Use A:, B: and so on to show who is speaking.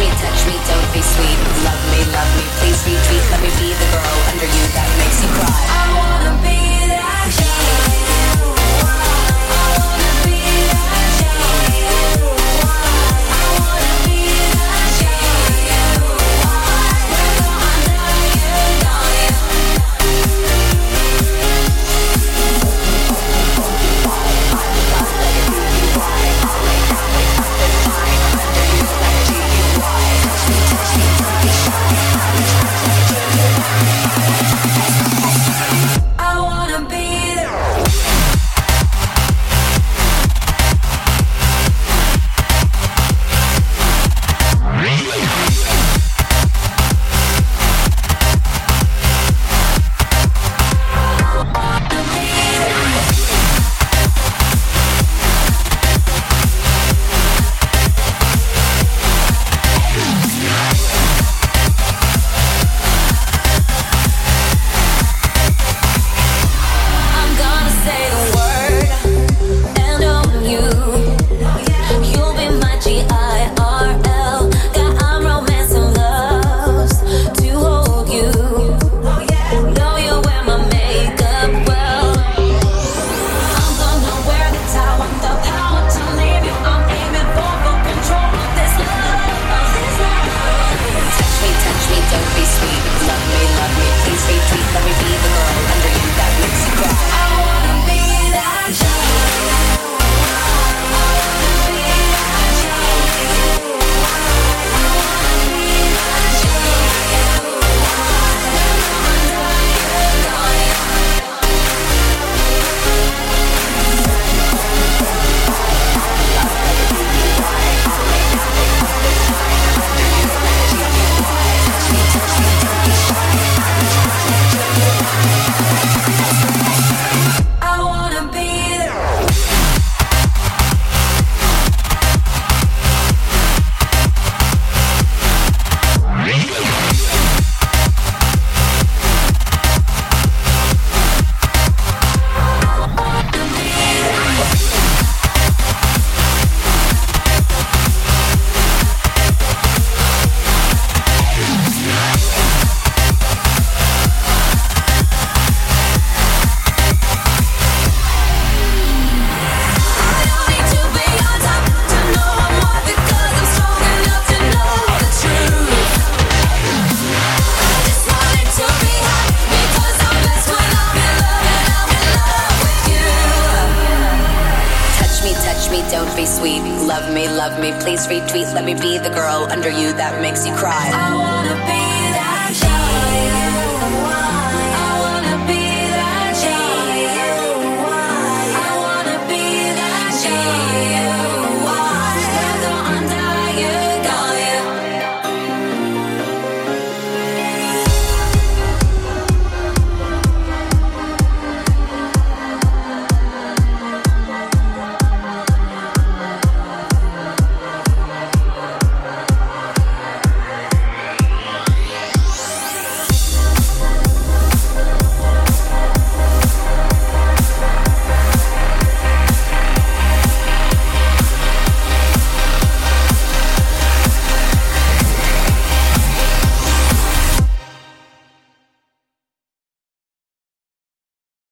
A: me, touch me, don't be sweet. Love me, love me, please retweet. Let me be the girl under you that makes you cry.
B: I wanna be.
A: Be sweet. Love me, love me, please retweet. Let me be the girl under you that makes you cry.